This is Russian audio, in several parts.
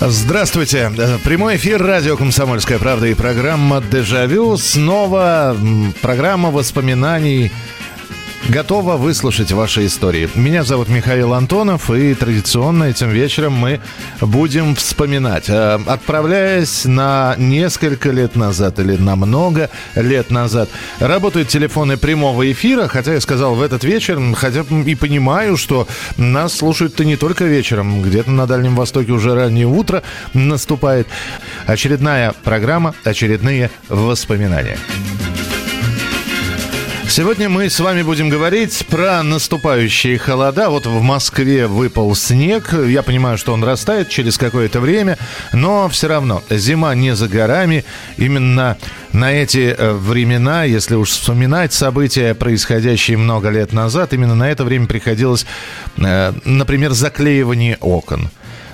Здравствуйте. Прямой эфир радио «Комсомольская правда» и программа «Дежавю». Снова программа воспоминаний Готова выслушать ваши истории. Меня зовут Михаил Антонов, и традиционно этим вечером мы будем вспоминать. Э, Отправляясь на несколько лет назад или на много лет назад, работают телефоны прямого эфира, хотя я сказал в этот вечер, хотя и понимаю, что нас слушают-то не только вечером, где-то на Дальнем Востоке уже раннее утро наступает. Очередная программа, очередные воспоминания. Сегодня мы с вами будем говорить про наступающие холода. Вот в Москве выпал снег. Я понимаю, что он растает через какое-то время, но все равно зима не за горами. Именно на эти э, времена, если уж вспоминать события, происходящие много лет назад, именно на это время приходилось, э, например, заклеивание окон.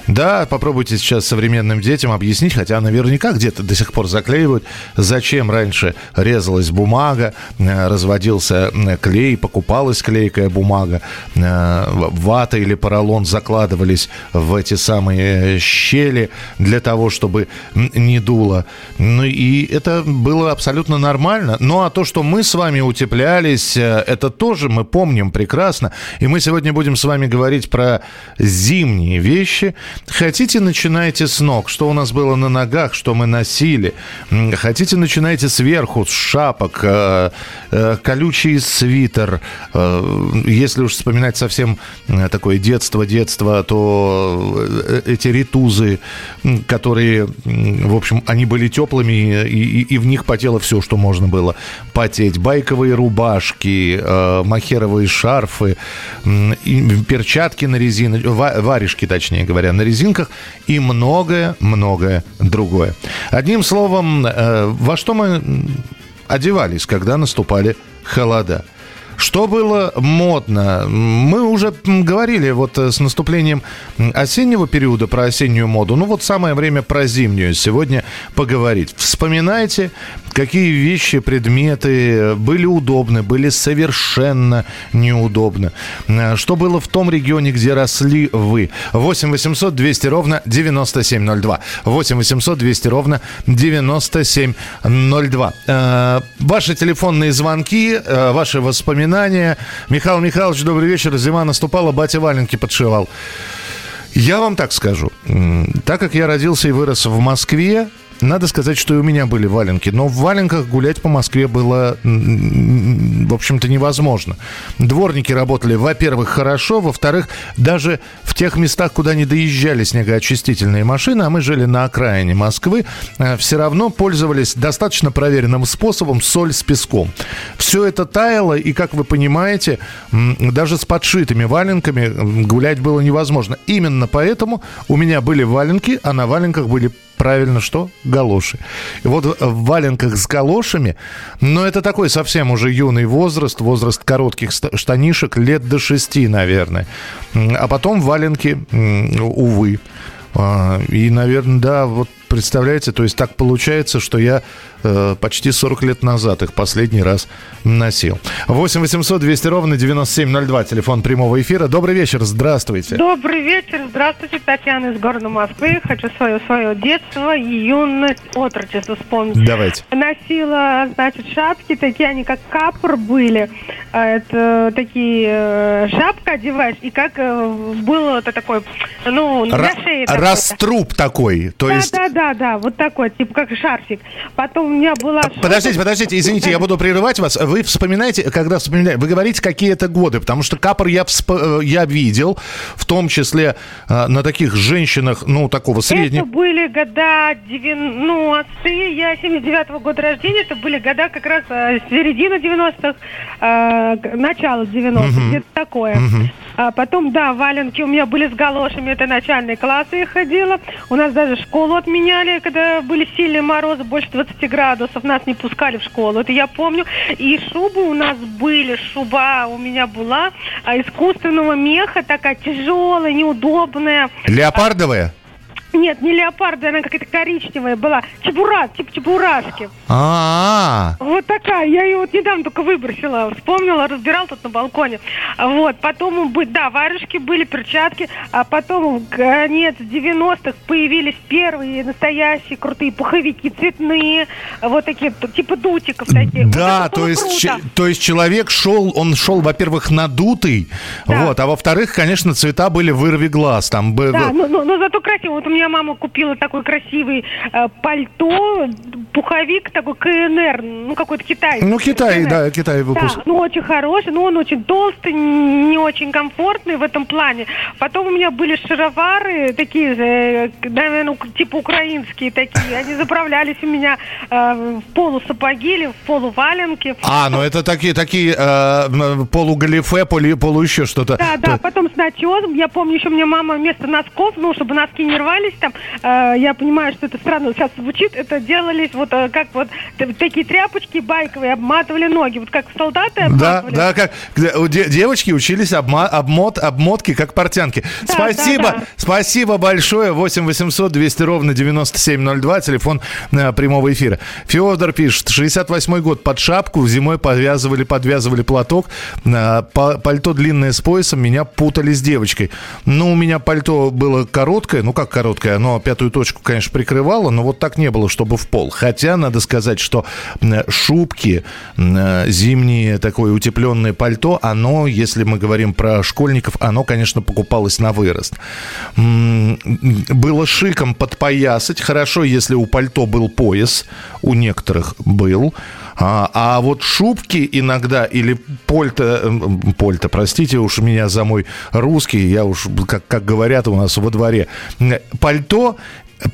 Да, попробуйте сейчас современным детям объяснить, хотя наверняка где-то до сих пор заклеивают, зачем раньше резалась бумага, э, разводился э, клей, покупалась клейкая бумага, э, вата или поролон закладывались в эти самые щели для того, чтобы не дуло. Ну и это было абсолютно нормально. Ну а то, что мы с вами утеплялись, это тоже мы помним прекрасно. И мы сегодня будем с вами говорить про зимние вещи. Хотите, начинайте с ног. Что у нас было на ногах, что мы носили. Хотите, начинайте сверху, с шапок, э, э, колючий свитер. Э, Если уж вспоминать совсем такое детство-детство, то эти ритузы, которые, в общем, они были теплыми, и, и- и в них потело все, что можно было потеть. Байковые рубашки, махеровые шарфы, перчатки на резине, ва- варежки, точнее говоря, на резинках и многое-многое другое. Одним словом, э, во что мы одевались, когда наступали холода? Что было модно? Мы уже говорили вот э, с наступлением осеннего периода про осеннюю моду. Ну вот самое время про зимнюю сегодня поговорить. Вспоминайте, какие вещи, предметы э, были удобны, были совершенно неудобны. Э, Что было в том регионе, где росли вы? 8 800 200 ровно 9702. 8 800 200 ровно 9702. Ваши телефонные звонки, э, ваши воспоминания. Михаил Михайлович, добрый вечер. Зима наступала, батя валенки подшивал. Я вам так скажу. Так как я родился и вырос в Москве, надо сказать, что и у меня были валенки. Но в валенках гулять по Москве было, в общем-то, невозможно. Дворники работали, во-первых, хорошо, во-вторых, даже в тех местах, куда не доезжали снегоочистительные машины, а мы жили на окраине Москвы, все равно пользовались достаточно проверенным способом соль с песком. Все это таяло, и, как вы понимаете, даже с подшитыми валенками гулять было невозможно. Именно поэтому у меня были валенки, а на валенках были Правильно, что? Галоши. И вот в валенках с галошами, но это такой совсем уже юный возраст, возраст коротких штанишек, лет до шести, наверное. А потом валенки, увы. А, И, наверное, да, вот представляете, то есть так получается, что я э, почти 40 лет назад их последний раз носил. 8 800 200 ровно 9702, телефон прямого эфира. Добрый вечер, здравствуйте. Добрый вечер, здравствуйте, Татьяна из города Москвы. Хочу свое свое детство и юность, отрочество вспомнить. Давайте. Носила, значит, шапки, такие они как капор были. А Это такие э, шапка одеваешь, и как э, было это такой, ну, Ра- шеи. такой-то. раструб такой, то да, есть... да, да, да, вот такой, типа как шарфик. Потом у меня была... шапка- Подождите, подождите, извините, я буду прерывать вас. Вы вспоминаете, когда вспоминаете, вы говорите какие-то годы, потому что капор я, всп- э, я видел, в том числе э, на таких женщинах, ну, такого среднего. Это были года 90-е, я 79-го года рождения, это были года как раз э, середина 90-х, э, г- начало 90-х, где-то такое. А потом, да, валенки у меня были с галошами, это начальные классы я ходила. У нас даже школу отменили меняли, когда были сильные морозы, больше 20 градусов, нас не пускали в школу. Это я помню. И шубы у нас были, шуба у меня была а, искусственного меха, такая тяжелая, неудобная. Леопардовая? Нет, не леопарда, она какая-то коричневая была. Чебура, типа чебурашки. А, Вот такая. Я ее вот недавно только выбросила. Вспомнила, разбирал тут на балконе. Вот. Потом, да, варежки были, перчатки. А потом, в конец 90-х, появились первые настоящие крутые пуховики цветные. Вот такие, типа дутиков таких. Вот да, было то есть, че- то есть человек шел, он шел, во-первых, надутый, Да. вот, а во-вторых, конечно, цвета были вырви глаз, там Да, но, но- но зато красиво. Вот у меня мама купила такой красивый э, пальто, пуховик такой КНР, ну какой-то китайский. ну Китай, КНР. да, Китай выпуск. Да, ну очень хороший, но он очень толстый, не очень комфортный в этом плане. Потом у меня были шаровары такие, э, наверное, типа украинские такие. Они заправлялись у меня э, в полусапоги или в полуваленки. А, ну это такие, такие э, полугалифе, полу, полу еще что-то. Да, да, потом с начесом. Я помню, еще мне мама вместо носков, ну, чтобы носки не рвались там, э, я понимаю, что это странно сейчас звучит, это делались вот э, как вот такие тряпочки байковые, обматывали ноги, вот как солдаты Да, обматывали. да, как у де- девочки учились обма- обмот, обмотки, как портянки. Да, спасибо, да, да. спасибо большое. 8 800 200 ровно 9702, телефон э, прямого эфира. Федор пишет, 68 год, под шапку зимой подвязывали, подвязывали платок, э, па- пальто длинное с поясом, меня путали с девочкой. Ну, у меня пальто было короткое, ну как короткое, оно пятую точку, конечно, прикрывало, но вот так не было, чтобы в пол. Хотя, надо сказать, что шубки, зимние, такое утепленное пальто, оно, если мы говорим про школьников, оно, конечно, покупалось на вырост. Было шиком подпоясать. Хорошо, если у пальто был пояс, у некоторых был. А, а вот шубки иногда или польта, эм, польта, простите уж меня за мой русский, я уж, как, как говорят у нас во дворе, м, пальто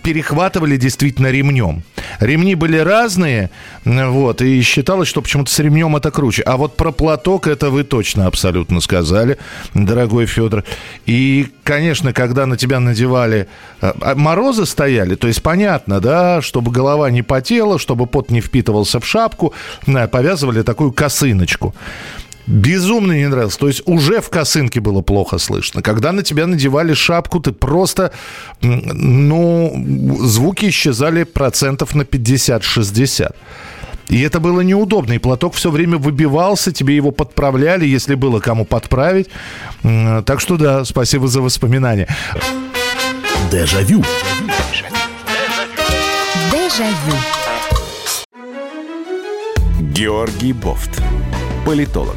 перехватывали действительно ремнем. Ремни были разные, вот, и считалось, что почему-то с ремнем это круче. А вот про платок это вы точно абсолютно сказали, дорогой Федор. И, конечно, когда на тебя надевали... э, а Морозы стояли, то есть понятно, да, чтобы голова не потела, чтобы пот не впитывался в шапку, э, повязывали такую косыночку. Безумно не нравилось. То есть уже в косынке было плохо слышно. Когда на тебя надевали шапку, ты просто, ну, звуки исчезали процентов на 50-60. И это было неудобно. И платок все время выбивался, тебе его подправляли, если было кому подправить. Так что да, спасибо за воспоминания. Дежавю. Дежавю. Георгий Бофт. Политолог,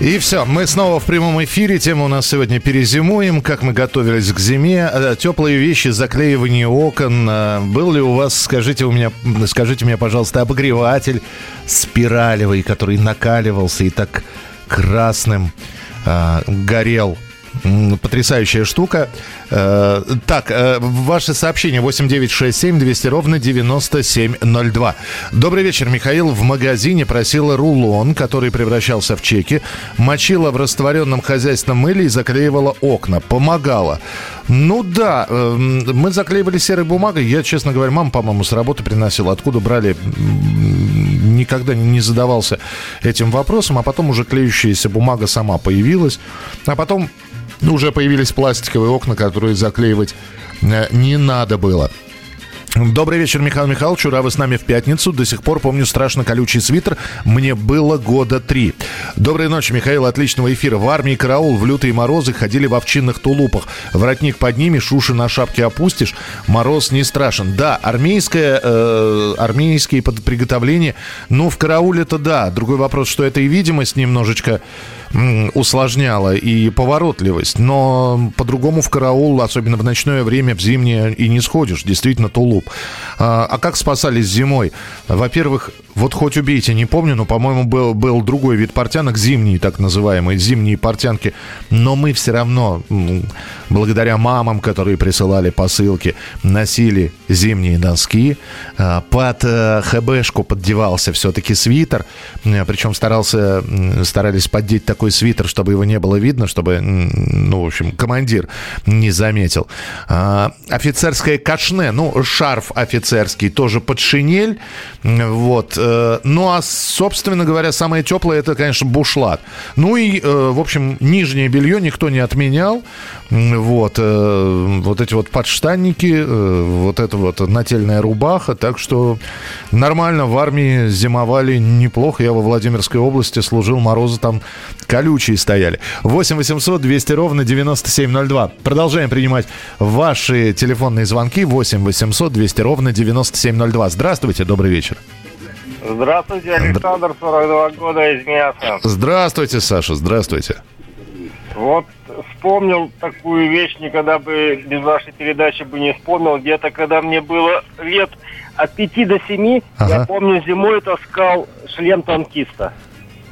И все, мы снова в прямом эфире. Тема у нас сегодня «Перезимуем». Как мы готовились к зиме. Э, Теплые вещи, заклеивание окон. Э, Был ли у вас, скажите, у меня, скажите мне, пожалуйста, обогреватель спиралевый, который накаливался и так красным э, горел? Потрясающая штука. Э, так, ваше сообщение 8967 200 ровно 9702. Добрый вечер, Михаил. В магазине просила рулон, который превращался в чеки, мочила в растворенном хозяйственном мыле и заклеивала окна. Помогала. Ну да, э, мы заклеивали серой бумагой. Я, честно говоря, мама, по-моему, с работы приносила. Откуда брали, никогда не задавался этим вопросом. А потом уже клеющаяся бумага сама появилась. А потом ну, уже появились пластиковые окна, которые заклеивать э, не надо было. Добрый вечер, Михаил Михайлович. Ура, вы с нами в пятницу. До сих пор помню страшно колючий свитер. Мне было года три. Доброй ночи, Михаил. Отличного эфира. В армии караул в лютые морозы ходили в овчинных тулупах. Воротник поднимешь, уши на шапке опустишь. Мороз не страшен. Да, армейское, э, армейские приготовления. Ну, в карауле-то да. Другой вопрос, что это и видимость немножечко м, усложняло и поворотливость. Но по-другому в караул, особенно в ночное время, в зимнее, и не сходишь. Действительно, тулуп. А, а как спасались зимой? Во-первых, вот хоть убейте, не помню, но, по-моему, был, был другой вид портянок, зимние так называемые, зимние портянки. Но мы все равно, благодаря мамам, которые присылали посылки, носили зимние носки. А, Под э, ХБшку поддевался все-таки свитер. Э, Причем старался, старались поддеть такой свитер, чтобы его не было видно, чтобы, ну, в общем, командир не заметил. А, Офицерское кашне, ну, шарф офицерский, тоже под шинель. Вот. э, Ну, а, собственно говоря, самое теплое, это, конечно, бушлат. Ну и, э, в общем, нижнее белье никто не отменял. Вот. э, Вот эти вот подштанники, вот эта вот нательная рубаха. Так что нормально в армии зимовали неплохо. Я во Владимирской области служил, морозы там колючие стояли. 8 800 200 ровно 9702. Продолжаем принимать ваши телефонные звонки. 8 800 200 ровно 9702. Здравствуйте, добрый вечер. Здравствуйте, Александр, 42 года из мяса. Здравствуйте, Саша, здравствуйте. Вот вспомнил такую вещь, никогда бы без вашей передачи бы не вспомнил. Где-то, когда мне было лет от 5 до 7, Ага. я помню, зимой таскал шлем танкиста.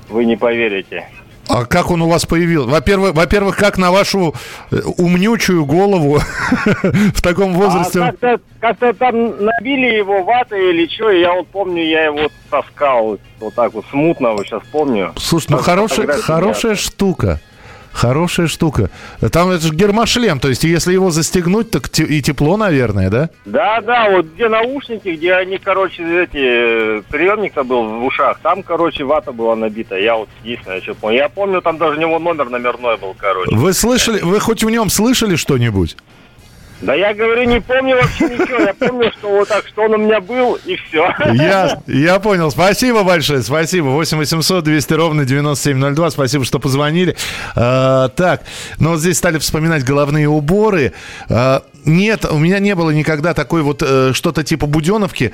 Вы не поверите. А как он у вас появился? Во-первых, во-первых, как на вашу э, умнючую голову в таком возрасте? А как-то, как-то там набили его ватой или что, я вот помню, я его таскал вот так вот смутно, вот сейчас помню. Слушай, ну хорошая, хорошая штука. Хорошая штука. Там это же гермошлем, то есть если его застегнуть, так те- и тепло, наверное, да? Да, да, вот где наушники, где они, короче, эти, приемник-то был в ушах, там, короче, вата была набита. Я вот единственное, что помню. Я помню, там даже у него номер номерной был, короче. Вы слышали, вы хоть в нем слышали что-нибудь? Да я говорю, не помню вообще ничего. Я помню, что вот так, что он у меня был, и все. Я, я понял. Спасибо большое, спасибо. 8 800 200 ровно 9702. Спасибо, что позвонили. А, так, ну вот здесь стали вспоминать головные уборы. А, нет, у меня не было никогда такой вот э, что-то типа буденовки,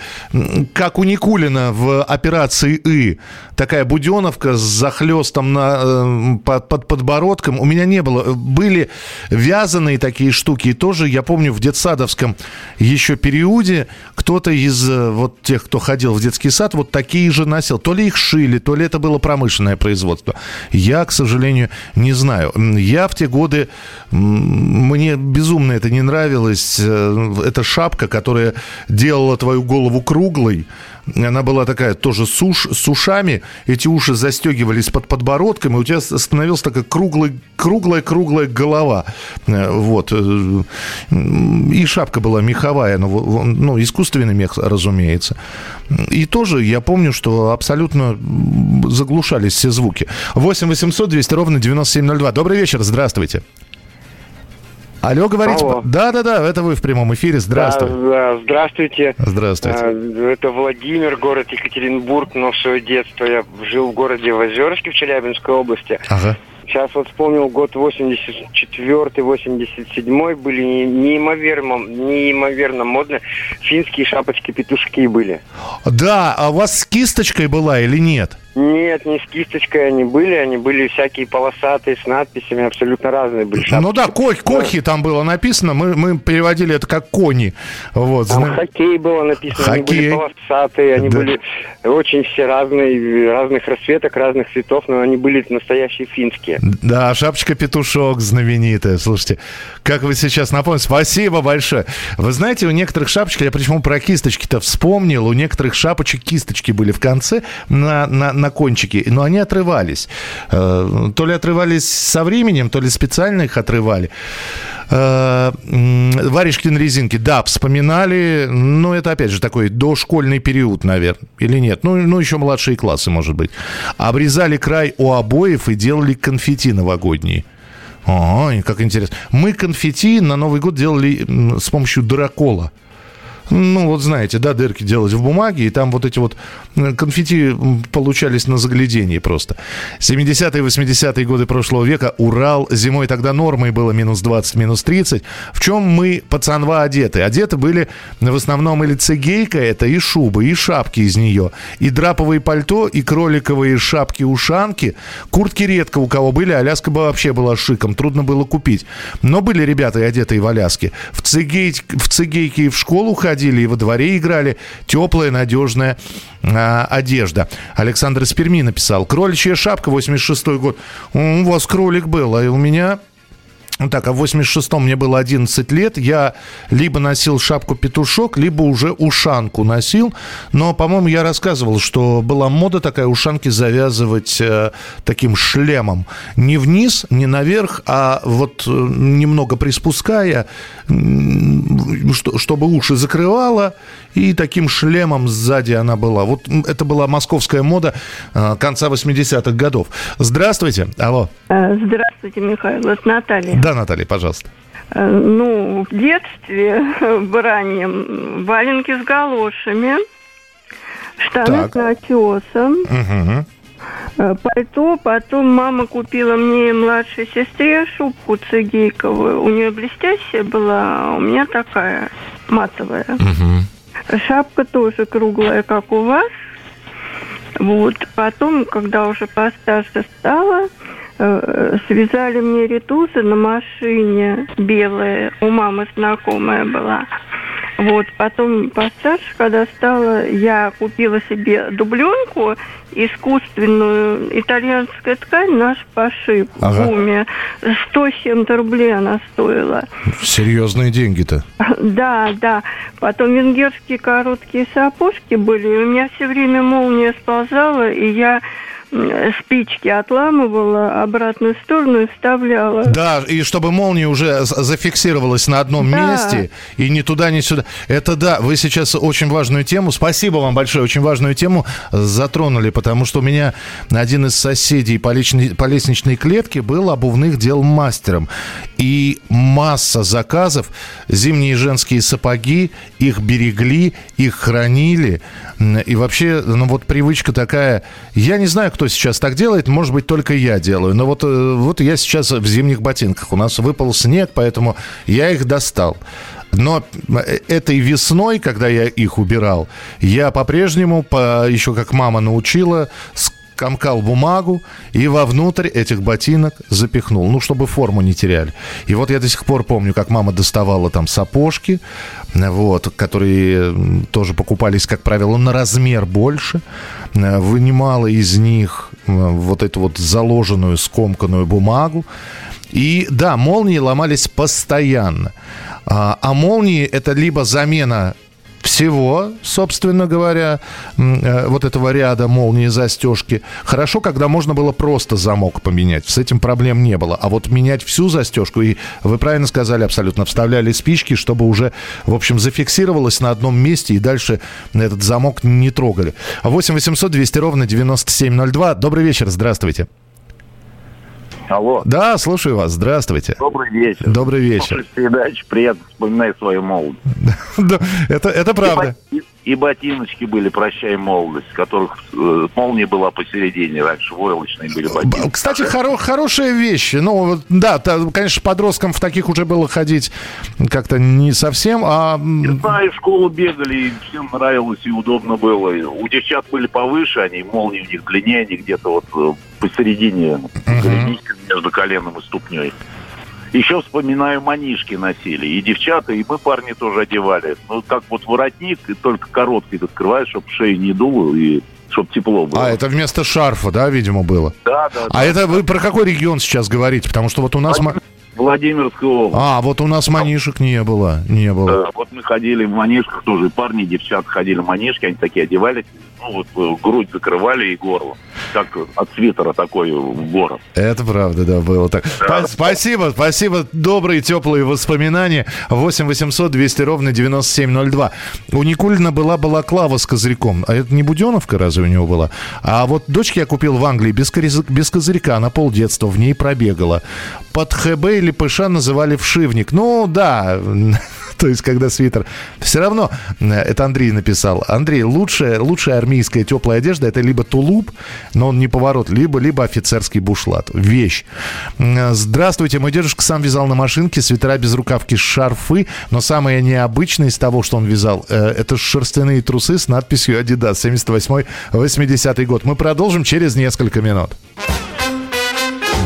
как у Никулина в операции «И». Такая буденовка с захлестом на, э, под, под подбородком. У меня не было. Были вязаные такие штуки. И тоже, я помню, в детсадовском еще периоде кто-то из э, вот тех, кто ходил в детский сад, вот такие же носил. То ли их шили, то ли это было промышленное производство. Я, к сожалению, не знаю. Я в те годы, мне безумно это не нравилось. Э, Это шапка, которая делала твою голову круглой. Она была такая тоже с, уш- с ушами. Эти уши застегивались под подбородком, и у тебя становилась такая круглая-круглая голова. Э, Вот. Э, И шапка была меховая, ну, во- во- ну, искусственный мех, разумеется. И тоже я помню, что абсолютно заглушались все звуки. 8 800 200 ровно 9702. Добрый вечер, здравствуйте. Алло, говорите. Алло. Да-да-да, это вы в прямом эфире. Здравствуйте. Да, да, здравствуйте. Здравствуйте. А, Это Владимир, город Екатеринбург, но в свое детство я жил в городе Озерске в Челябинской области. Ага. Сейчас вот вспомнил год 84-87 были не- неимоверно, неимоверно модные финские шапочки-петушки были. Да, а у вас с кисточкой была или нет? Нет, не с кисточкой они были, они были всякие полосатые, с надписями, абсолютно разные были шапочки. Ну да, ко- кохи там было написано, мы, мы переводили это как кони. Вот, Там зна- хоккей было написано, они Хоккей. были полосатые, они Да. были очень все разные, разных расцветок, разных цветов, но они были настоящие финские. Да, шапочка-петушок знаменитая. Слушайте, как вы сейчас напомните. Спасибо большое. Вы знаете, у некоторых шапочек, я почему про кисточки-то вспомнил, у некоторых шапочек кисточки были в конце на, на, на кончике, но они отрывались. Э, То ли отрывались со временем, то ли специально их отрывали. Э, м, Варежки на резинке, да, вспоминали, но это, опять же, такой дошкольный период, наверное, или нет? Ну, ну, еще младшие классы, может быть. Обрезали край у обоев и делали конфетти новогодние. Ой, как интересно. Мы конфетти на Новый год делали с помощью дракола. Ну, вот знаете, да, дырки делать в бумаге, и там вот эти вот э, конфетти получались на заглядении просто. 70-е, 80-е годы прошлого века, Урал, зимой тогда нормой было минус 20, минус 30. В чем мы, пацанва, одеты? Одеты были в основном или цигейка это, и шубы, и шапки из нее, и драповые пальто, и кроликовые шапки-ушанки. Куртки редко у кого были, Аляска вообще была шиком, трудно было купить. Но были ребята и одетые в Аляске. В, цигей, в цигейке и в школу ходили, и во дворе играли. Теплая, надежная а, одежда. Александр из Перми написал. Кроличья шапка, 86 год. У вас кролик был, а у меня так, а в 86-м мне было 11 лет. Я либо носил шапку-петушок, либо уже ушанку носил. Но, по-моему, я рассказывал, что была мода такая ушанки завязывать э, таким шлемом. Не вниз, не наверх, а вот э, немного приспуская, что, чтобы уши закрывала. И таким шлемом сзади она была. Вот это была московская мода э, конца 80-х годов. Здравствуйте. Алло. Э, здравствуйте, Михаил. Это Наталья. Да, Наталья, пожалуйста. Э, ну, в детстве, в раннем, валенки с галошами, штаны так. с начесом, угу. пальто. Потом мама купила мне и младшей сестре шубку цигейковую. У нее блестящая была, а у меня такая матовая. Угу. Шапка тоже круглая, как у вас. Вот. Потом, когда уже постарше стала, Э, связали мне ритузы на машине белые, у мамы знакомая была. Вот, потом постарше, когда стала, я купила себе дубленку, искусственную, итальянская ткань, наш пошив ага. в Уме. 100 с чем-то рублей она стоила. Серьезные деньги-то. Да, да. Потом венгерские короткие сапожки были, у меня все время молния сползала, и я спички отламывала, обратную сторону и вставляла. Да, и чтобы молния уже зафиксировалась на одном да. месте и ни туда, ни сюда. Это да, вы сейчас очень важную тему, спасибо вам большое, очень важную тему затронули, потому что у меня один из соседей по, личной, по лестничной клетке был обувных дел мастером. И масса заказов, зимние женские сапоги, их берегли, их хранили. И вообще, ну вот привычка такая, я не знаю, кто сейчас так делает, может быть, только я делаю. Но вот, э, вот я сейчас в зимних ботинках. У нас выпал снег, поэтому я их достал. Но э, этой весной, когда я их убирал, я по-прежнему, по, еще как мама научила, скомкал бумагу и вовнутрь этих ботинок запихнул, ну, чтобы форму не теряли. И вот я до сих пор помню, как мама доставала там сапожки, вот, которые тоже покупались, как правило, на размер больше, вынимала из них вот эту вот заложенную, скомканную бумагу. И да, молнии ломались постоянно. А, а молнии это либо замена всего, собственно говоря, э, вот этого ряда молнии застежки. Хорошо, когда можно было просто замок поменять. С этим проблем не было. А вот менять всю застежку, и вы правильно сказали абсолютно, вставляли спички, чтобы уже, в общем, зафиксировалось на одном месте, и дальше этот замок не трогали. 8 800 200 ровно 9702. Добрый вечер, здравствуйте. Алло. Да, слушаю вас. Здравствуйте. Добрый вечер. Добрый вечер. Передача приятно вспоминать свою молодость. это, это правда. И, и ботиночки были «Прощай, молодость», которых э, молния была посередине. Раньше войлочные были ботинки. Кстати, хоро хорошая вещь. Ну, да, та, конечно, подросткам в таких уже было ходить как-то не совсем, а... Не знаю, в школу бегали, и всем нравилось и удобно было. У девчат были повыше, они молнии у них длиннее, они где-то вот э, посередине, uh-huh. между коленом и ступней. Еще вспоминаю, манишки носили. И девчата, и мы парни тоже одевали. Ну, как вот воротник, и только короткий открываешь, чтобы шею не дуло, и чтобы тепло было. А, это вместо шарфа, да, видимо, было? Да, да. А да. это вы про какой регион сейчас говорите? Потому что вот у нас... Владимирская область. А, вот у нас манишек не было, не было. Да, вот мы ходили в манишках тоже, парни, девчата ходили в манишки, они такие одевались, ну вот э, грудь закрывали и горло. Как от свитера такой ворот. Это правда, да, было так. Да. Спасибо, спасибо. Добрые, теплые воспоминания. 8 800 200 ровно 9702. У Никулина была балаклава с козырьком. А это не Буденовка разве у него была? А вот дочке я купил в Англии без, без козырька на полдетства. В ней пробегала. Под ХБ или ПШ называли вшивник. Ну, да, То есть, когда свитер... Все равно, э, это Андрей написал. Андрей, лучшая, лучшая армейская теплая одежда это либо тулуп, но он не поворот, либо, либо офицерский бушлат. Вещь. Здравствуйте, мой дедушка сам вязал на машинке свитера без рукавки, шарфы, но самое необычное из того, что он вязал, э, это шерстяные трусы с надписью Adidas 78-80 год. Мы продолжим через несколько минут.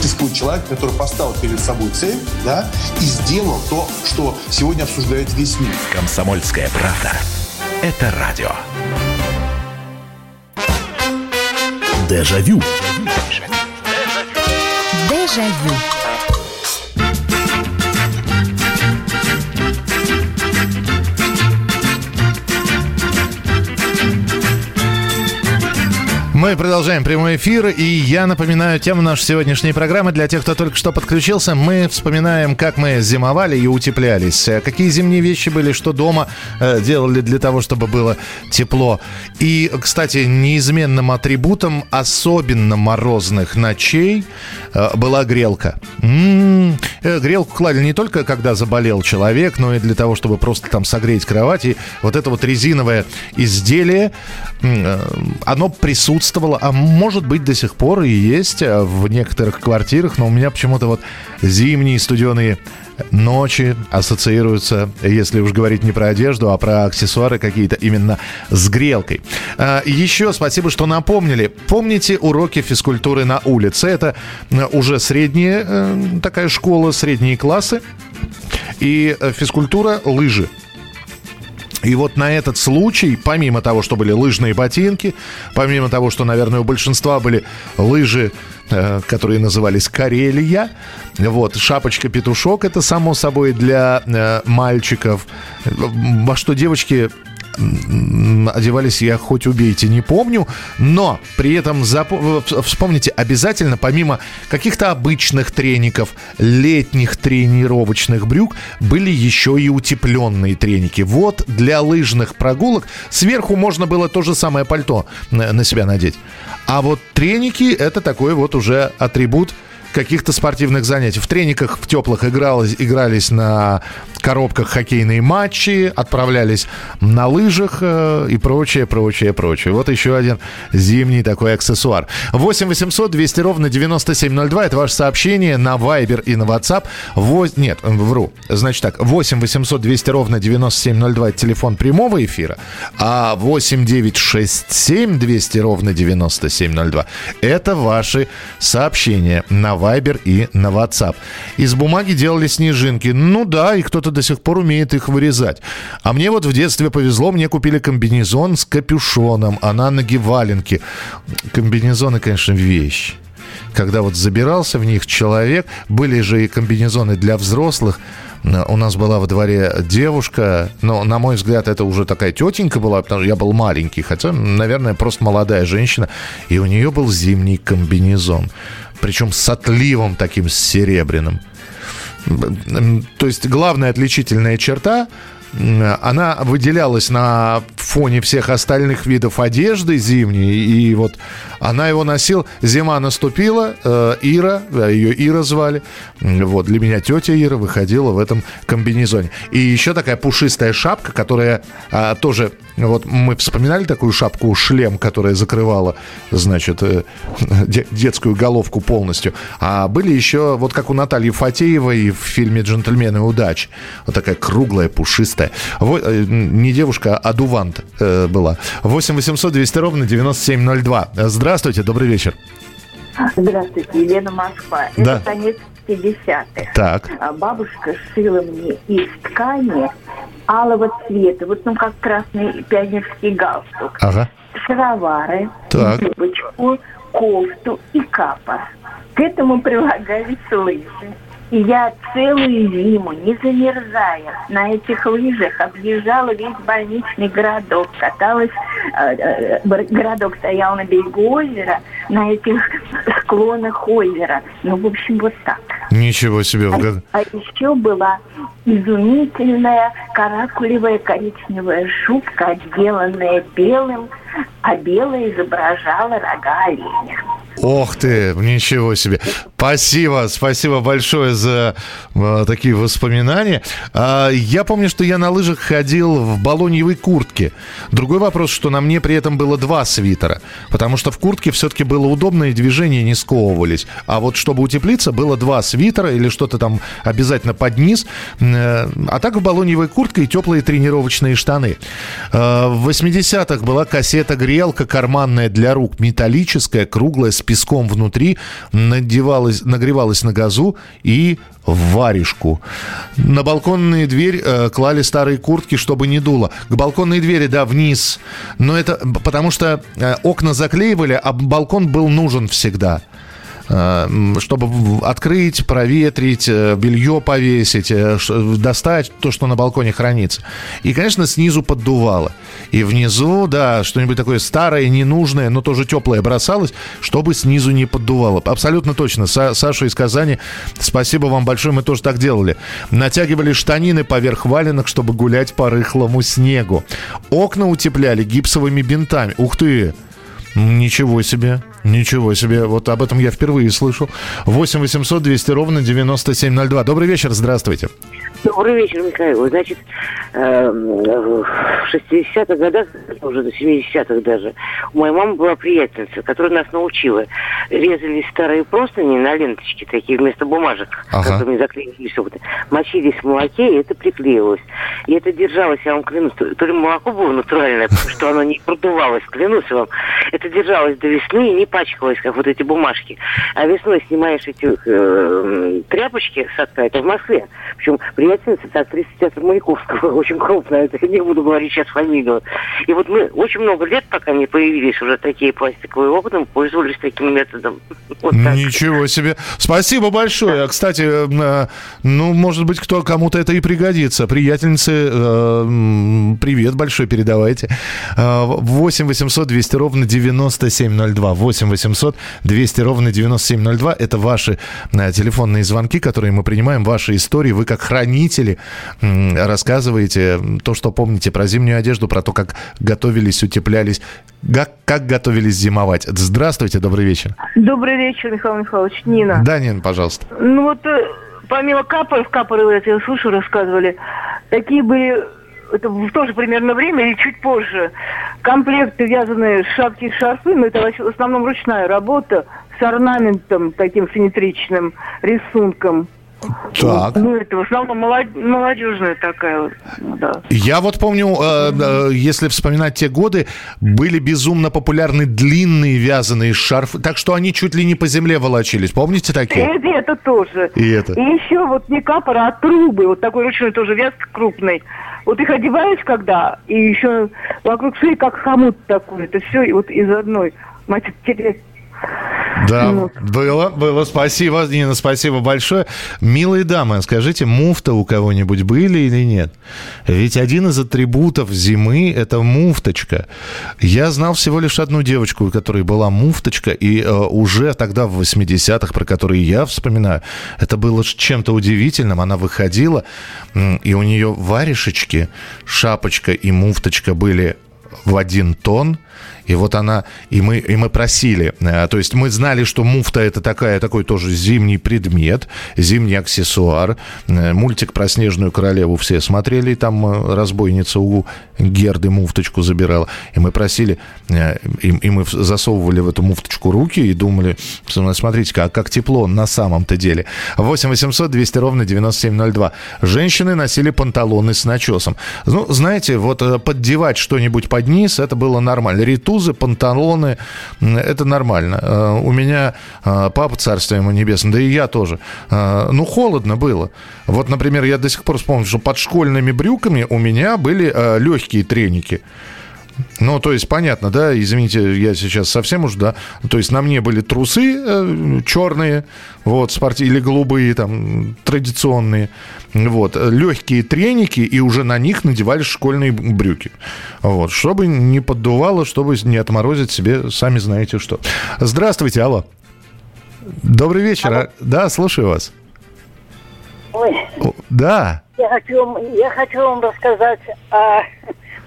Существует человек, который поставил перед собой цель, да, и сделал то, что сегодня обсуждает весь мир. Комсомольская правда. Это радио. Дежавю. Дежавю. Мы продолжаем прямой эфир, и я напоминаю тему нашей сегодняшней программы. Для тех, кто только что подключился, мы вспоминаем, как мы зимовали и утеплялись. Э, какие зимние вещи были, что дома э, делали для того, чтобы было тепло. И, кстати, неизменным атрибутом особенно морозных ночей э, была грелка. М-м-м. Грелку клали не только, когда заболел человек, но и для того, чтобы просто там согреть кровать. И вот это вот резиновое изделие, оно присутствует присутствовала, а может быть до сих пор и есть э, в некоторых квартирах, но у меня почему-то вот зимние студеные ночи ассоциируются, если уж говорить не про одежду, а про аксессуары какие-то именно с грелкой. А, еще спасибо, что напомнили. Помните уроки физкультуры на улице? Это э, уже средняя э, такая школа, средние классы. И физкультура лыжи. И вот на этот случай, помимо того, что были лыжные ботинки, помимо того, что, наверное, у большинства были лыжи, э, которые назывались Карелия, вот, шапочка-петушок, это, само собой, для э, мальчиков, во что девочки одевались я хоть убейте, не помню, но при этом зап- вспомните обязательно, помимо каких-то обычных треников, летних тренировочных брюк, были еще и утепленные треники. Вот для лыжных прогулок сверху можно было то же самое пальто на себя надеть. А вот треники это такой вот уже атрибут каких-то спортивных занятий. В трениках в теплых игралось, игрались на коробках хоккейные матчи, отправлялись на лыжах э, и прочее, прочее, прочее. Вот еще один зимний такой аксессуар. 8 800 200 ровно 9702. Это ваше сообщение на Viber и на WhatsApp. Во... Нет, вру. Значит так, 8 800 200 ровно 9702 это телефон прямого эфира, а 8 967 200 ровно 9702 это ваши сообщения на Viber и на WhatsApp. Из бумаги делали снежинки. Ну да, и кто-то до сих пор умеет их вырезать. А мне вот в детстве повезло, мне купили комбинезон с капюшоном, а на ноги валенки. Комбинезоны, конечно, вещь когда вот забирался в них человек, были же и комбинезоны для взрослых. У нас была во дворе девушка, но, на мой взгляд, это уже такая тетенька была, потому что я был маленький, хотя, наверное, просто молодая женщина, и у нее был зимний комбинезон причем с отливом таким серебряным. То есть главная отличительная черта она выделялась на фоне всех остальных видов одежды зимней. И вот она его носила. Зима наступила. Э, Ира, ее Ира звали. Вот, для меня тетя Ира выходила в этом комбинезоне. И еще такая пушистая шапка, которая а, тоже вот мы вспоминали такую шапку-шлем, которая закрывала, значит, э, детскую головку полностью. А были еще, вот как у Натальи Фатеевой в фильме «Джентльмены удачи». Вот такая круглая, пушистая. Вот, э, не девушка, а дувант э, была. 8 800 200 ровно 9702. Здравствуйте, добрый вечер. Здравствуйте, Елена Москва. Да. Это конец 50-х. Так. А Бабушка шила мне из ткани алого цвета, вот ну как красный пионерский галстук. Ага. Шаровары, Так. юбочку, кофту и капор. К этому прилагались лыжи. И я целую зиму, не замерзая, на этих лыжах объезжала весь больничный городок, каталась, э, э, городок стоял на берегу озера, на этих склонах озера. Ну, в общем, вот так. Ничего себе. А, а еще была изумительная каракулевая коричневая шубка, отделанная белым, а белая изображала рога оленя. Ох ты, ничего себе. Спасибо, спасибо большое за э, такие воспоминания. А, я помню, что я на лыжах ходил в балоньевой куртке. Другой вопрос, что на мне при этом было два свитера, потому что в куртке все-таки было удобно и движения не сковывались. А вот чтобы утеплиться, было два свитера или что-то там обязательно под низ. Э, а так в балоньевой куртке и теплые тренировочные штаны. Э, в 80-х была кассета-грелка карманная для рук, металлическая, круглая, с песком внутри, надевалась, нагревалась на газу и в варежку. На балконные дверь э, клали старые куртки, чтобы не дуло. К балконной двери, да, вниз. Но это потому что э, окна заклеивали, а балкон был нужен всегда. Э, чтобы открыть, проветрить, э, белье повесить, э, достать то, что на балконе хранится. И, конечно, снизу поддувало. И внизу, да, что-нибудь такое старое, ненужное, но тоже теплое бросалось, чтобы снизу не поддувало. Абсолютно точно. Са Саша из Казани, спасибо вам большое, мы тоже так делали. Натягивали штанины поверх валенок, чтобы гулять по рыхлому снегу. Окна утепляли гипсовыми бинтами. Ух ты! Ничего себе. Ничего себе, вот об этом я впервые слышу. 8 800 200 ровно 9702. Добрый вечер, здравствуйте. Добрый вечер, Михаил. Значит, эм, в 60-х годах, уже до 70-х даже, у моей мамы была приятельница, которая нас научила. Резали старые простыни на ленточки такие вместо бумажек, ага. которыми заклеились мочились в молоке, и это приклеилось. И это держалось, я вам клянусь, то ли молоко было натуральное, что оно не продувалось, клянусь вам. Это держалось до весны и не пачкалось, как вот эти бумажки. А весной снимаешь эти э, тряпочки с это в Москве. Причем это актриса театра Маяковского, очень крупная, это не буду говорить сейчас фамилию. И вот мы очень много лет, пока не появились уже такие пластиковые окна, пользовались таким методом. Вот Ничего себе. Спасибо большое. Да. Кстати, э, ну, может быть, кто кому-то это и пригодится. Приятельницы, э, привет большой передавайте. 8 800 200 ровно 9702. 8 800 200 ровно 9702. Это ваши э, телефонные звонки, которые мы принимаем, ваши истории. Вы как хранители рассказываете то, что помните про зимнюю одежду, про то, как готовились, утеплялись, как, как готовились зимовать. Здравствуйте, добрый вечер. Добрый вечер, Михаил Михайлович. Нина. Да, Нина, пожалуйста. Ну вот э, помимо капоров, капоры, я тебя слушаю, рассказывали, такие были это в то же примерно время или чуть позже, комплекты вязаные шапки и шарфы, но это в основном ручная работа с орнаментом таким симметричным рисунком. Так. Ну, это в основном молодежная такая, да. Я вот помню, э, э, если вспоминать те годы, были безумно популярны длинные вязаные шарфы, так что они чуть ли не по земле волочились. Помните такие? Это, это тоже. И это. И еще вот не капор, а трубы, вот такой ручной тоже вязка крупный. Вот их одеваешь когда, и еще вокруг шеи как хомут такой. Это все вот из одной. Мать, да, вот. было, было. Спасибо, Нина, спасибо большое. Милые дамы, скажите, муфта у кого-нибудь были или нет? Ведь один из атрибутов зимы – это муфточка. Я знал всего лишь одну девочку, у которой была муфточка, и э, уже тогда в 80-х, про которые я вспоминаю, это было чем-то удивительным. Она выходила, и у нее варежечки, шапочка и муфточка были в один тон – и вот она, и мы, и мы просили, э, то есть мы знали, что муфта это такая, такой тоже зимний предмет, зимний аксессуар. Э, мультик про Снежную Королеву все смотрели, там э, разбойница у Герды муфточку забирала. И мы просили, и, и мы засовывали в эту муфточку руки и думали, смотрите, как, как тепло на самом-то деле. 8 800 200 ровно 9702. Женщины носили панталоны с начесом. Ну, знаете, вот поддевать что-нибудь под низ, это было нормально. Риту блузы, панталоны, это нормально. Э, у меня э, папа, царство ему небесное, да и я тоже. Э, ну, холодно было. Вот, например, я до сих пор вспомню, что под школьными брюками у меня были легкие треники. Ну, то есть, понятно, да, извините, я сейчас совсем уж, да, то есть на мне были трусы э, черные, вот, спорти или голубые, там, традиционные, вот, легкие треники, и уже на них надевали школьные брюки, вот, чтобы не поддувало, чтобы не отморозить себе, сами знаете что. Здравствуйте, алло. Добрый вечер, алло. да, слушаю вас. Ой. Да. Я хочу, я хочу вам рассказать о,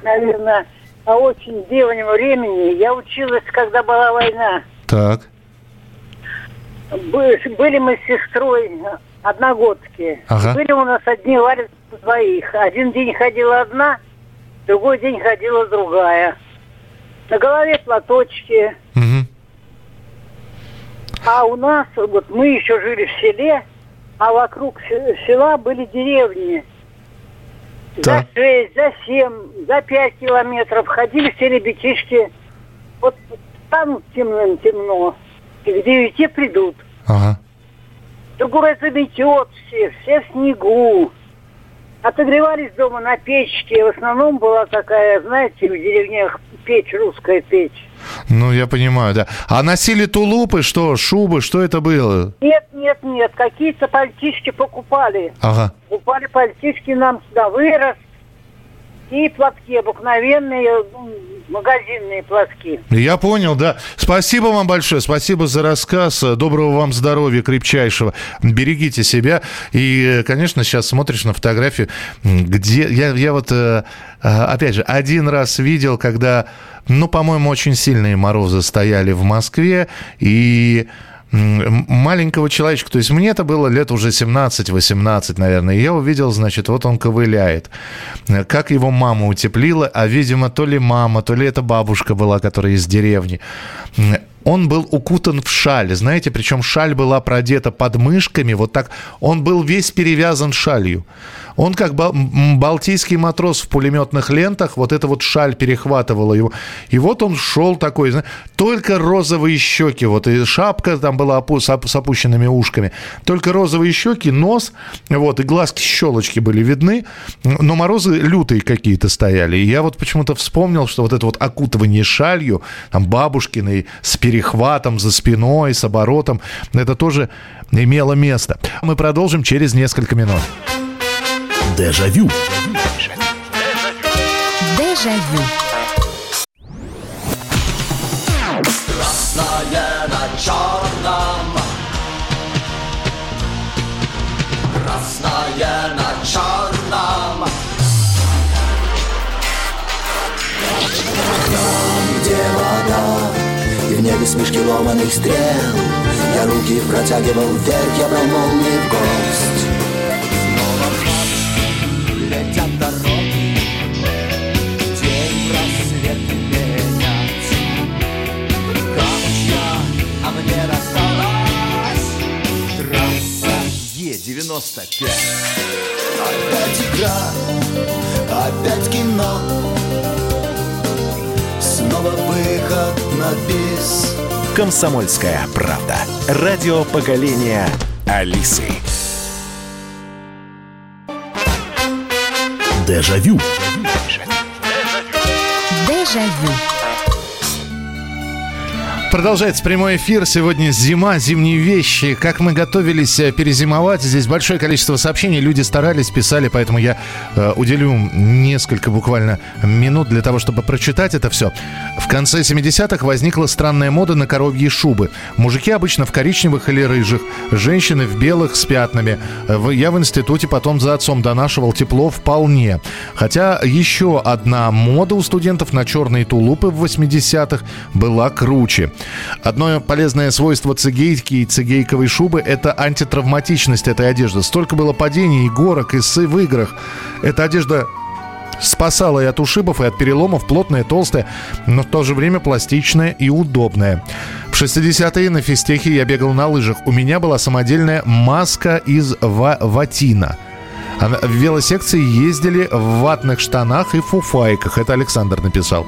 наверное, о очень древнем времени. Я училась, когда была война. Так. Бы- Были мы с сестрой одногодки. Ага. Были у нас одни варят двоих. Один день ходила одна, другой день ходила другая. На голове платочки. А у нас, вот мы еще жили в селе, а вокруг се- села были деревни. За шесть, за семь, за пять километров ходили все ребятишки. Вот станут темным темно, и к девяти придут. Ага. Другой заметет все, все в снегу. Отогревались дома на печке. В основном была такая, знаете, в деревнях печь, русская печь. Ну, я понимаю, да. А носили тулупы, что, шубы, что это было? Нет, нет, нет, какие-то пальтишки покупали. Ага. Покупали пальтишки нам сюда вырос. И платки обыкновенные, магазинные платки. Я понял, да. Спасибо вам большое, спасибо за рассказ. Доброго вам здоровья крепчайшего. Берегите себя. И, конечно, сейчас смотришь на фотографию, где... Я, я вот, э, опять же, один раз видел, когда, ну, по-моему, очень сильные морозы стояли в Москве, и маленького человечка, то есть мне это было лет уже 17-18, наверное, и я увидел, значит, вот он ковыляет, Э, как его мама утеплила, а, видимо, то ли мама, то ли это бабушка была, которая из деревни. Он был укутан в шаль, знаете, причем шаль была продета под мышками, вот так, он был весь перевязан шалью. Он как ба- м, балтийский матрос в пулеметных лентах, вот эта вот шаль перехватывала его. И вот он шел такой, зна- только розовые щеки, вот и шапка там была опу- с оп- с опущенными ушками, только розовые щеки, нос, вот, и глазки щелочки были видны, но морозы лютые какие-то стояли. И я вот почему-то вспомнил, что вот это вот окутывание шалью, там, бабушкиной, с перехватом за спиной, с оборотом, это тоже имело место. Мы продолжим через несколько минут. Дежавю. Дежавю. Красное на черном Красное на черном Там, где вода небе смешки ломаных стрел. Я руки протягивал вверх Я брал молнии в гость Снова в ночь летят дороги День в рассвет менять Камушья, а Е-95 Опять игра, опять кино Снова выход на бис Комсомольская правда. Радио поколения Алисы. Дежавю. Дежавю. Продолжается прямой эфир. Сегодня зима, зимние вещи. Как мы готовились э, перезимовать. Здесь большое количество сообщений. Люди старались, писали, поэтому я э, уделю несколько буквально минут для того, чтобы прочитать это все. В конце 70-х возникла странная мода на коровьи шубы. Мужики обычно в коричневых или рыжих, женщины в белых с пятнами. Я в институте потом за отцом донашивал тепло вполне. Хотя еще одна мода у студентов на черные тулупы в 80-х была круче. Одно полезное свойство цигейки и цигейковой шубы – это антитравматичность этой одежды. Столько было падений и горок, и сы в играх. Эта одежда спасала и от ушибов, и от переломов, плотная, толстая, но в то же время пластичная и удобная. В 60-е на физтехе я бегал на лыжах. У меня была самодельная маска из ва- ватина. А в велосекции ездили в ватных штанах и фуфайках. Это Александр написал.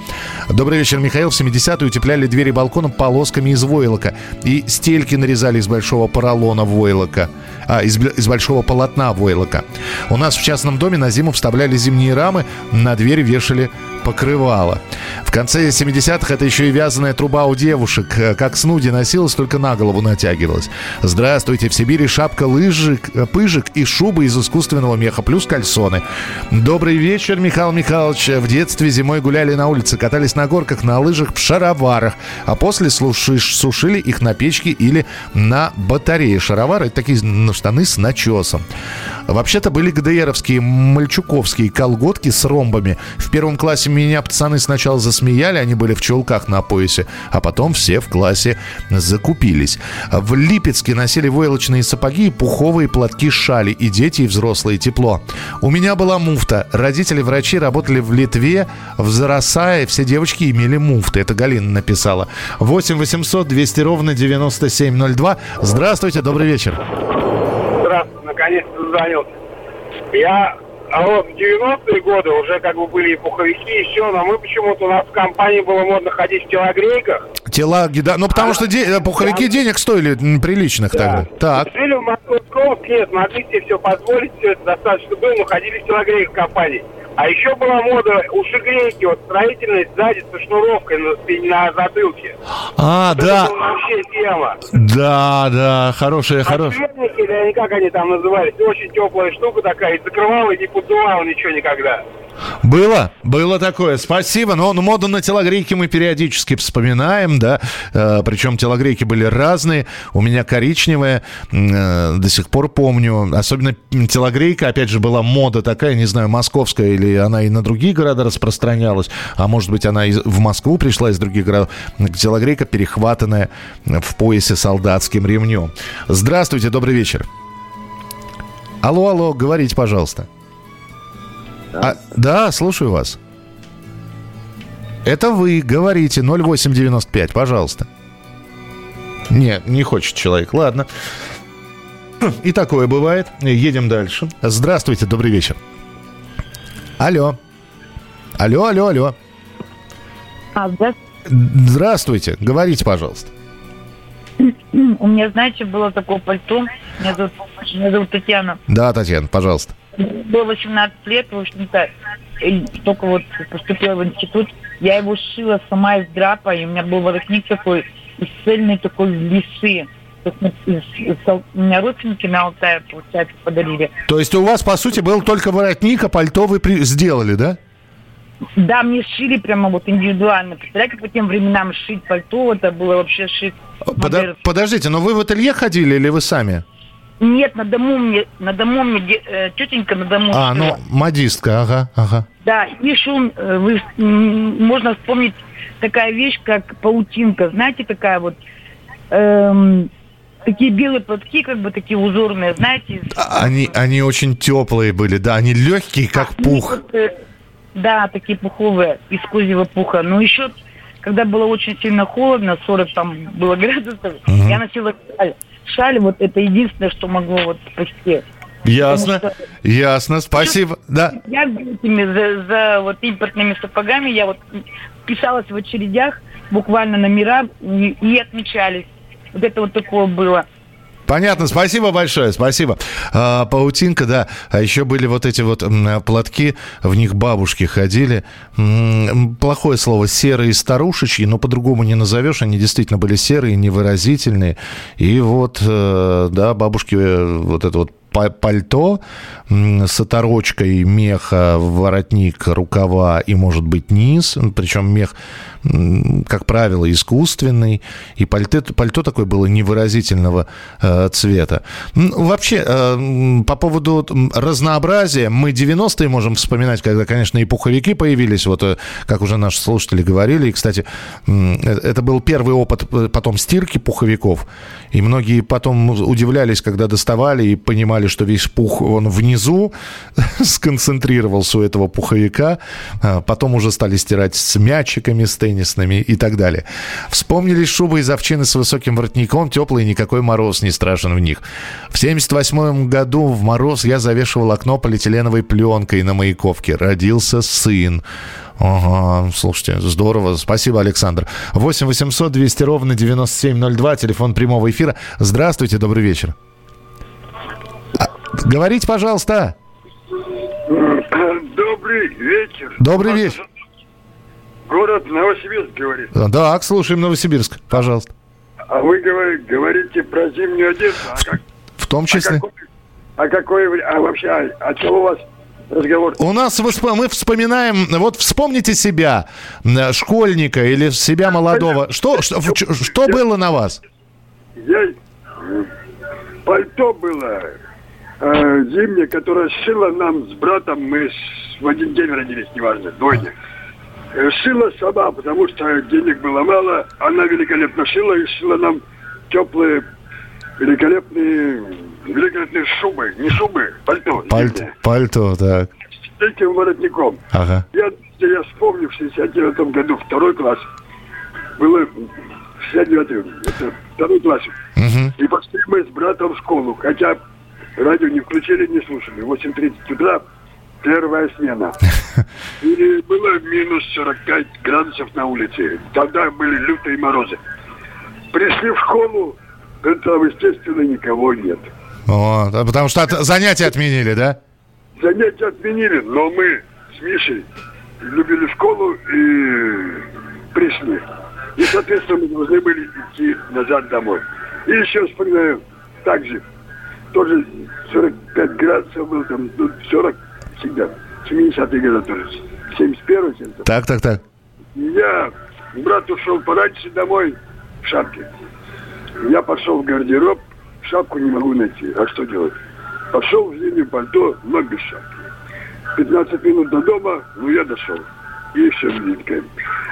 Добрый вечер, Михаил. В 70-е утепляли двери балкона полосками из войлока. И стельки нарезали из большого поролона войлока. А, из, из большого полотна войлока. У нас в частном доме на зиму вставляли зимние рамы, на дверь вешали покрывало. В конце 70-х это еще и вязаная труба у девушек. Э, как снуди носилась, только на голову натягивалась. Здравствуйте, в Сибири шапка лыжик, э, пыжик и шуба из искусственного меха, плюс кальсоны. Добрый вечер, Михаил Михайлович. В детстве зимой гуляли на улице, катались на горках, на лыжах, в шароварах, а после слушаешь, сушили их на печке или на батарее. Шаровары – это такие штаны с начесом. Вообще-то были ГДРовские мальчуковские колготки с ромбами. В первом классе меня пацаны сначала засмеяли, они были в чулках на поясе, а потом все в классе закупились. В Липецке носили войлочные сапоги и пуховые платки шали, и дети, и взрослые, тепло. У меня была муфта. Родители врачи работали в Литве, в Зарасае, все девочки имели муфты. Это Галина написала. 8 800 200 ровно 9702. Здравствуйте, добрый вечер. Здравствуйте, наконец-то дозвонился. Я а вот в 90-е годы уже как бы были и пуховики, и все, но мы почему-то у нас в компании было модно ходить в телогрейках. Телаги, да. Ну, потому а, что де- пуховики да. денег стоили приличных да. тогда. Так. Жили в Московской нет, могли себе все позволить, все это достаточно было, но ходили в телогрейках в компании. А еще была мода ушегрейки, вот строительность сзади со шнуровкой на, на затылке. А, вот да. Вообще тема. Да, да, хорошая, хорошая. или как они там назывались, очень теплая штука такая, и закрывала, и не поддувала ничего никогда. Было, было такое. Спасибо. Но ну, моду на телогрейки мы периодически вспоминаем, да. Э, причем телогрейки были разные. У меня коричневая, э, до сих пор помню. Особенно телогрейка, опять же, была мода такая, не знаю, московская или она и на другие города распространялась, а может быть она и в Москву пришла из других городов. Телогрейка перехватанная в поясе солдатским ремнем. Здравствуйте, добрый вечер. Алло, алло, говорите, пожалуйста. Да? А, да, слушаю вас. Это вы говорите 0895, пожалуйста. Нет, не хочет человек. Ладно. И такое бывает. Едем дальше. Здравствуйте, добрый вечер. Алло. Алло, алло, алло. А, да? Здравствуйте. Говорите, пожалуйста. У меня, знаете, было такое пальто. Меня зовут, меня зовут Татьяна. Да, Татьяна, пожалуйста. Было 18 лет, в общем-то, только вот поступила в институт. Я его шила сама из драпа, и у меня был воротник такой, из цельной такой лисы. У меня родственники на Алтае, получается, подарили. То есть у вас, по сути, был только воротник, а пальто вы при... сделали, да? Да, мне шили прямо вот индивидуально. Представляете, по тем временам шить пальто, это было вообще шить. Под... Подождите, но вы в ателье ходили или вы сами? Нет, на дому мне, на дому мне э, тетенька на дому. А, ну, модистка, ага, ага. Да, и шум, э, вы, можно вспомнить такая вещь, как паутинка. Знаете, такая вот, эм, такие белые платки, как бы такие узорные, знаете. А, они, они очень теплые были, да, они легкие, как а, пух. Вот, э, да, такие пуховые, из козьего пуха. Но еще, когда было очень сильно холодно, 40 там было градусов, угу. я носила шаль, вот это единственное, что могло вот спасти. Ясно, что... ясно, спасибо. Да. Я этими, за, за вот импортными сапогами, я вот писалась в очередях, буквально номера, и, и отмечались. Вот это вот такое было. Понятно, спасибо большое, спасибо. А, паутинка, да. А еще были вот эти вот платки, в них бабушки ходили. Плохое слово, серые старушечьи, но по-другому не назовешь. Они действительно были серые, невыразительные. И вот, э, да, бабушки э, вот это вот пальто с оторочкой меха, воротник, рукава и, может быть, низ. Причем мех, как правило, искусственный. И пальто, пальто такое было невыразительного э, цвета. Вообще, э, по поводу разнообразия, мы 90-е можем вспоминать, когда, конечно, и пуховики появились, вот э, как уже наши слушатели говорили. И, кстати, это был первый опыт потом стирки пуховиков. И многие потом удивлялись, когда доставали и понимали, сказали, что весь пух, он внизу сконцентрировался у этого пуховика. А, потом уже стали стирать с мячиками, с теннисными и так далее. Вспомнили шубы из овчины с высоким воротником, теплые, никакой мороз не страшен в них. В 78 году в мороз я завешивал окно полиэтиленовой пленкой на Маяковке. Родился сын. Ага, слушайте, здорово. Спасибо, Александр. 8 800 200 ровно 9702, телефон прямого эфира. Здравствуйте, добрый вечер. А, говорите, пожалуйста. Добрый вечер. Добрый вечер. Город Новосибирск говорит. Да, слушаем Новосибирск, пожалуйста. А вы говорите про зимнюю одежду. А как, В том числе. А какой, а какой, а вообще, а, а что у вас разговор. У нас мы вспоминаем, вот вспомните себя, школьника или себя молодого. Что, что, что было на вас? Я, пальто было э, зимнее, которое шила нам с братом, мы в один день родились, неважно, двойня. Э, шила сама, потому что денег было мало. Она великолепно шила и шила нам теплые, великолепные великолепные шубы, не шубы, пальто. Пальто, пальто, так. С этим воротником. Ага. Я, я вспомню, в 69 году второй класс. Было 69 это второй класс. Угу. И пошли мы с братом в школу, хотя радио не включили, не слушали. В 8.30 утра первая смена. И было минус 45 градусов на улице. Тогда были лютые морозы. Пришли в школу, там, естественно, никого нет. Вот, потому что от, занятия отменили, да? Занятия отменили, но мы с Мишей любили школу и пришли. И, соответственно, мы должны были идти назад домой. И еще вспоминаю, также, тоже 45 градусов был там, ну, 40 всегда, 70-е годы тоже, 71 70 Так, так, так. Я, брат ушел пораньше домой в шапке. Я пошел в гардероб, шапку не могу найти. А что делать? Пошел в зимнее пальто, но без шапки. 15 минут до дома, ну я дошел. И все,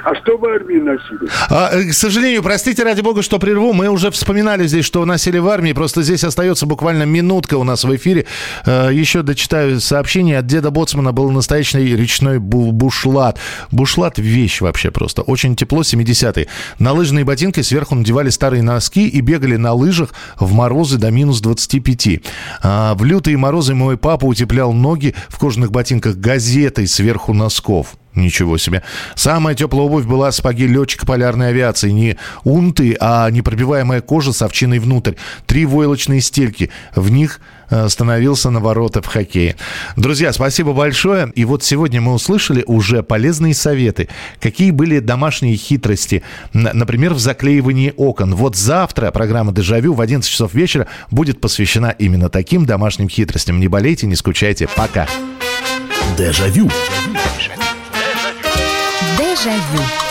а что в армии носили? А, э, к сожалению, простите, ради бога, что прерву. Мы уже вспоминали здесь, что носили в армии. Просто здесь остается буквально минутка у нас в эфире. Э, еще дочитаю сообщение. От деда Боцмана был настоящий речной бушлат. Бушлат – вещь вообще просто. Очень тепло, 70-е. На лыжные ботинки сверху надевали старые носки и бегали на лыжах в морозы до минус 25. А в лютые морозы мой папа утеплял ноги в кожаных ботинках газетой сверху носков. Ничего себе. Самая теплая обувь была сапоги летчика полярной авиации. Не унты, а непробиваемая кожа с овчиной внутрь. Три войлочные стельки. В них э, становился на ворота в хоккее. Друзья, спасибо большое. И вот сегодня мы услышали уже полезные советы. Какие были домашние хитрости, например, в заклеивании окон. Вот завтра программа «Дежавю» в 11 часов вечера будет посвящена именно таким домашним хитростям. Не болейте, не скучайте. Пока. Дежавю. Дежавю. Déjà.